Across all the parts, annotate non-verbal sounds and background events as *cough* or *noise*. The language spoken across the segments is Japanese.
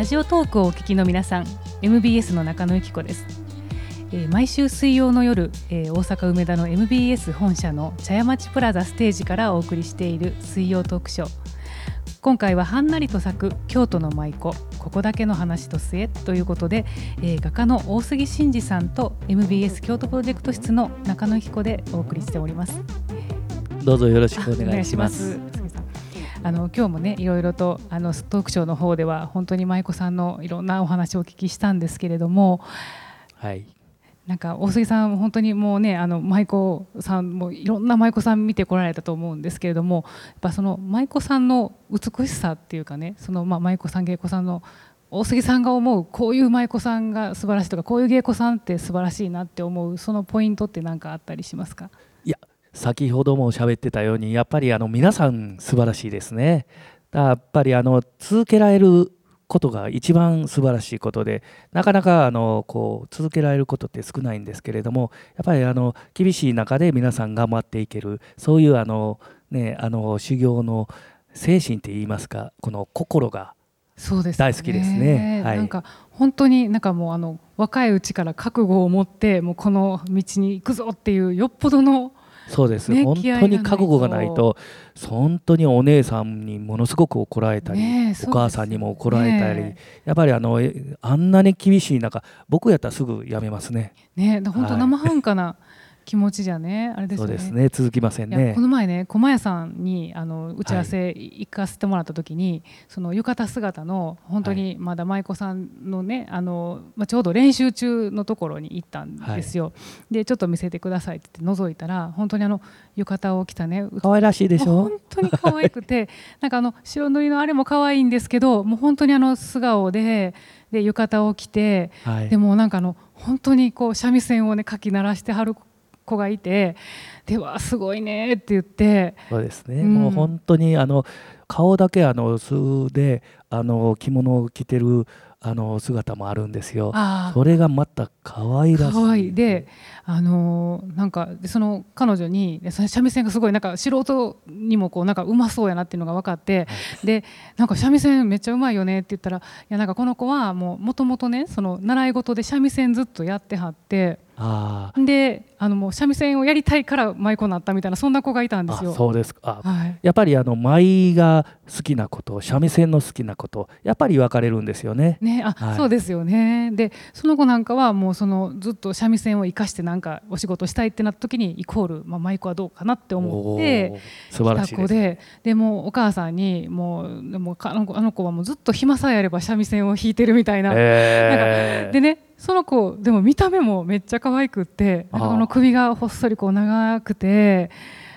ラジオトークをお聞きの皆さん MBS の中野由紀子です、えー、毎週水曜の夜、えー、大阪梅田の MBS 本社の茶屋町プラザステージからお送りしている水曜トークショー。今回ははんなりと咲く京都の舞妓ここだけの話と末ということで、えー、画家の大杉真嗣さんと MBS 京都プロジェクト室の中野由紀子でお送りしております。どうぞよろしくお願いしますあの今日もねいろいろとあのトークショーの方では本当に舞妓さんのいろんなお話をお聞きしたんですけれども、はい、なんか大杉さん本当にもうねあの舞妓さんもいろんな舞妓さん見てこられたと思うんですけれどもやっぱその舞妓さんの美しさっていうかねそのまあ舞妓さん芸妓さんの大杉さんが思うこういう舞妓さんが素晴らしいとかこういう芸妓さんって素晴らしいなって思うそのポイントって何かあったりしますか？いや先ほども喋ってたようにやっぱりあの皆さん素晴らしいですね。やっぱりあの続けられることが一番素晴らしいことでなかなかあのこう続けられることって少ないんですけれどもやっぱりあの厳しい中で皆さん頑張っていけるそういうあの、ね、あの修行の精神って言いますかこの心が大好きですね。はい、なんか本当になんかもうあの若いうちから覚悟を持ってもうこの道に行くぞっていうよっぽどのそうです、ね、本当に覚悟がないと本当にお姉さんにものすごく怒られたり、ね、お母さんにも怒られたり、ね、やっぱりあのあんなに厳しい中僕やったらすぐやめますね。ね本当生半可な、はい気持ちじゃね？あれですね。そうですね続きませんね。この前ね駒屋さんにあの打ち合わせ行かせてもらった時に、はい、その浴衣姿の本当にまだ舞妓さんのねあのまあちょうど練習中のところに行ったんですよ。はい、でちょっと見せてくださいって言って覗いたら本当にあの浴衣を着たね可愛らしいでしょ？本当に可愛くて *laughs* なんかあの白塗りのあれも可愛いんですけどもう本当にあの素顔でで浴衣を着て、はい、でもなんかあの本当にこう三味線をねかき鳴らしてはる子がいてではすごいねって言ってそうですね、うん、もう本当にあの顔だけあの素であの着物を着てるあの姿もあるんですよ。それがまた可愛らしい。可愛いで、あのー、なんかその彼女に三味線がすごいなんか素人にもこうなんかうまそうやなっていうのが分かって、はい、でなんか三味線めっちゃうまいよねって言ったらいやなんかこの子はもうもともとねその習い事で三味線ずっとやってはって。であのもう三味線をやりたいから舞妓になったみたいなそんな子がいたんですよ。そうですか、はい、やっぱりあの舞が好きなこと三味線の好きなことやっぱり分かれるんですよね。ねあ、はい、そうですよね。でその子なんかはもうそのずっと三味線を生かしてなんかお仕事したいってなった時にイコール、まあ、舞妓はどうかなって思って素晴らしい子ででもお母さんにもうでもあの子あの子はもうずっと暇さえあれば三味線を弾いてるみたいな。えー、なんかでねその子でも見た目もめっちゃ可愛くってなんかこの首がほっそりこう長くて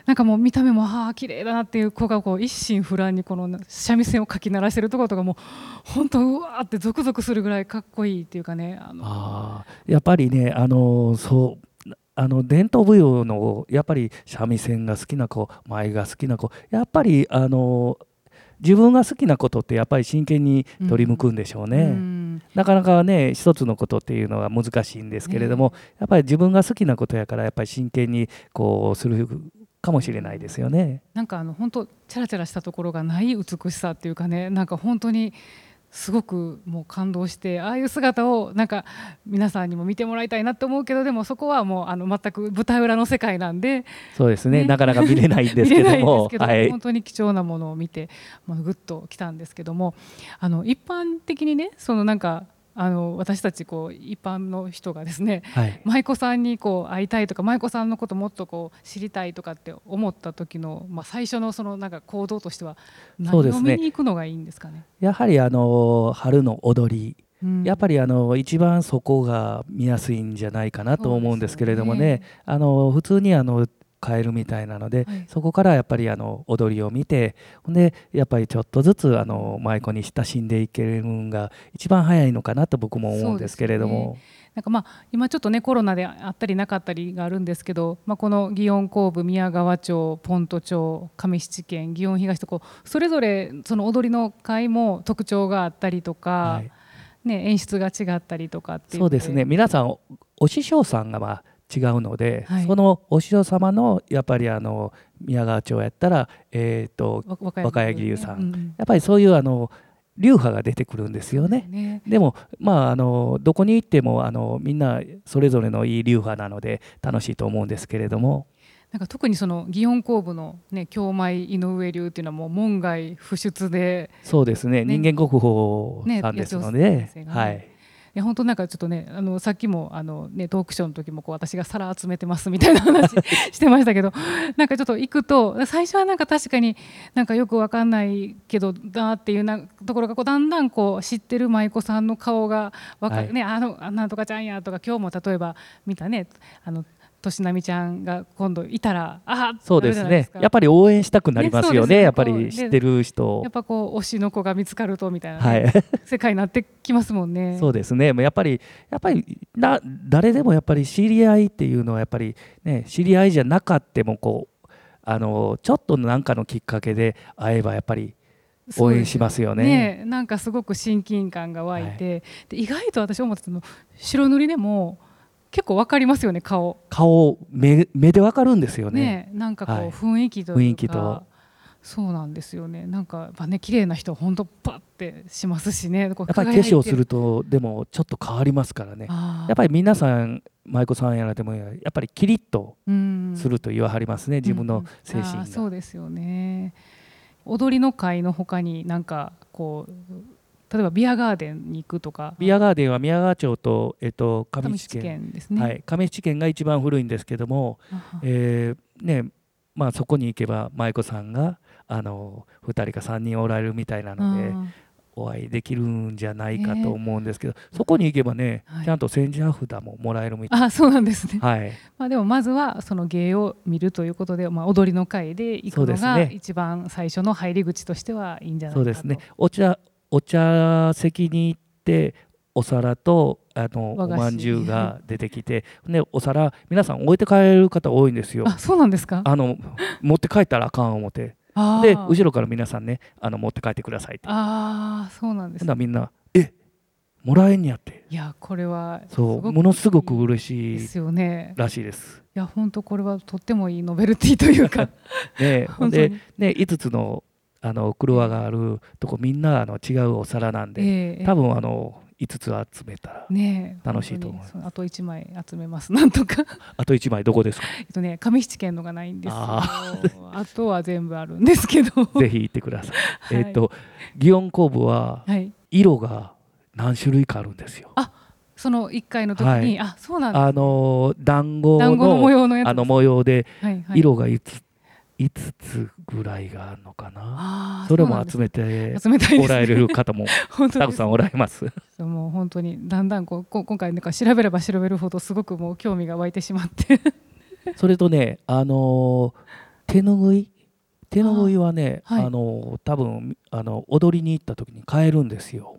なんかもう見た目もああ綺麗だなっていう子がこう一心不乱にこの三味線をかき鳴らしてるところとかも本当うわーってゾクゾクするぐらいかっこいいっていうかねあの。やっぱりねあのそうあの伝統舞踊のやっぱり三味線が好きな子舞が好きな子やっぱりあの自分が好きなことってやっぱり真剣に取り向くんでしょうね。うんなかなかね一つのことっていうのは難しいんですけれども、ね、やっぱり自分が好きなことやからやっぱり真剣にこうするかもしれないですよね。なんかあの本当チャラチャラしたところがない美しさっていうかねなんか本当にすごくもう感動してああいう姿をなんか皆さんにも見てもらいたいなと思うけどでもそこはもうあの全く舞台裏の世界なんでそうですね、ね、なかなか *laughs* 見れないんですけども。はい、本当に貴重なものを見て、まあ、ぐっときたんですけどもあの一般的にねそのなんかあの私たちこう一般の人がですね、はい、舞妓さんにこう会いたいとか舞妓さんのこともっとこう知りたいとかって思った時の、まあ、最初のそのなんか行動としては何を見に行くのがいいんですかね？ねやはりあの春の踊り。うん、やっぱりあの一番そこが見やすいんじゃないかなと思うんですけれどもね、ね。あの普通にあの変えるみたいなので、はい、そこからやっぱりあの踊りを見てほんでやっぱりちょっとずつあの舞妓に親しんでいけるのが一番早いのかなと僕も思うんですけれども。なんかまあ今ちょっとねコロナであったりなかったりがあるんですけど、まあ、この祇園後部宮川町本都町上七軒祇園東とこうそれぞれその踊りの会も特徴があったりとか、はい、ね、演出が違ったりとかってそうですね。皆さんお師匠さんがまあ違うので、はい、そのお師匠様のやっぱりあの宮川町やったら、えーと、若柳流さん、うん、やっぱりそういうあの流派が出てくるんですよね。ね。でも、まあ、あのどこに行ってもあのみんなそれぞれのいい流派なので楽しいと思うんですけれども。なんか特にその祇園工部のね京舞井上流っていうのはもう門外不出で。そうですね。ね。人間国宝さんですので、ねはい、いや本当なんかちょっとねあのさっきもあの、ね、トークショーの時もこう私が皿集めてますみたいな話 *laughs* してましたけどなんかちょっと行くと最初はなんか確かになんかよくわかんないけどなっていうなところがこうだんだんこう知ってる舞妓さんの顔がわかる、はい。ねあのあなんとかちゃんやとか今日も例えば見たねあのとしなみちゃんが今度いたらあそうですね。やっぱり応援したくなりますよね。ねやっぱり知ってる人。やっぱこう推しの子が見つかるとみたいなね、はい。世界になってきますもんね。*laughs* そうですね。もうやっぱりやっぱりな誰でもやっぱり知り合いっていうのはやっぱりね知り合いじゃなかってもこうあのちょっと何かのきっかけで会えばやっぱり応援しますよね。ねえなんかすごく親近感が湧いて、で意外と私思ってたの白塗りでも結構わかりますよね顔。顔目目でわかるんですよね。ねえなんかこうはい。雰囲気というか、雰囲気と。そうなんですよね。なんかやっぱね綺麗な人本当パッてしますしね。やっぱり化粧するとでもちょっと変わりますからね。やっぱり皆さん舞妓さんやらでもやっぱりキリッとりすると言わはりますね、自分の精うんうん。そうですよね。踊りの会のほかになんかこう例えばビアガーデンに行くとか。ビアガーデンは宮川町と、えっと、上上市市県、県ですね、はい、上市県が一番古いんですけども、えーねまあ、そこに行けば舞妓さんがあの2人か3人おられるみたいなのでうんお会いできるんじゃないかと思うんですけど、そこに行けばね、はい。ちゃんと千社札ももらえるみたいあそうなんですね、はい、まあ、でもまずはその芸を見るということで、まあ、踊りの会で行くのがね。一番最初の入り口としてはいいんじゃないかと。そうですね。お茶お茶席に行ってお皿とあのおまんじゅうが出てきてでお皿皆さん置いて帰る方多いんですよ。あそうなんですか？あの持って帰ったらあかん思ってで後ろから皆さんねあの持って帰ってくださいって。あーそうなんですほんならみんな「えもらえんにやって。いやこれはそうものすごく嬉しいですよね。らしいです。いや本当これはとってもいいノベルティというか。*laughs* ね、*laughs* で、ね、5つのあの車があるとこみんなあの違うお皿なんで、ええ多分あの5つ集めたら楽しいと思います。本当に。そうあと1枚集めます。*laughs* なんとか。あと1枚どこですか？*laughs* えっとね上七軒のがないんですよあ *laughs* あとは全部あるんですけど。ぜひ行ってください。はい。えっと祇園工部ははい。色が何種類かあるんですよ。その1回の時に、はい。あそうなんですあの団子団子の模の様のやつあの模様ではいはい、色が5つ ,5 つぐらいがあるのかな。それも集うめておられる方も *laughs* たくさんおられます。もう本当にだんだんこうこ今回なんか調べれば調べるほどすごくもう興味が湧いてしまって。*laughs* それとね、あのー手ぬぐい？手ぬぐいはね、あ,、あはい。のー多分あの踊りに行った時に買えるんですよ。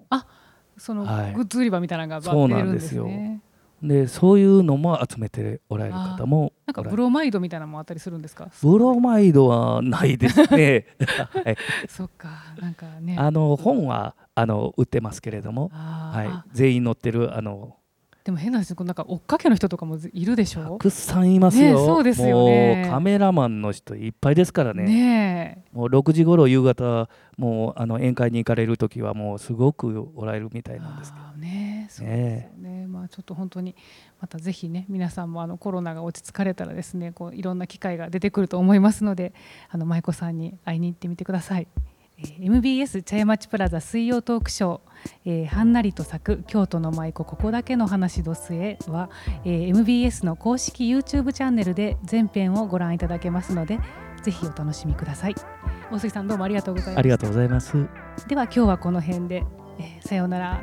そのはい。グッズ売り場みたいなのがバそうッて出るんですよ。ねでそういうのも集めておられる方もなんかブロマイドみたいなのもあったりするんですか？ブロマイドはないですね。*laughs* はい、そっかなんかね。あの本はあの売ってますけれども、はい。全員載ってるあのでも変なんですよこうなんか追っかけの人とかもいるでしょ？たくさんいますよ。ねそうですよね。カメラマンの人いっぱいですからね。ねもう6時頃夕方もうあの宴会に行かれる時はもうすごくおられるみたえいなんですけど。ねそうですよね。まあちょっと本当にまたぜひね皆さんもあのコロナが落ち着かれたらですねこういろんな機会が出てくると思いますのであの舞妓さんに会いに行ってみてください。えー MBS 茶屋町プラザ水曜トークショー、えーはんなりと咲く京都の舞妓ここだけの話どすえは、えー MBS の公式 YouTube チャンネルで全編をご覧いただけますのでぜひお楽しみください大杉さんどうもありがとうございましたありがとうございます。では今日はこの辺で、えーさようなら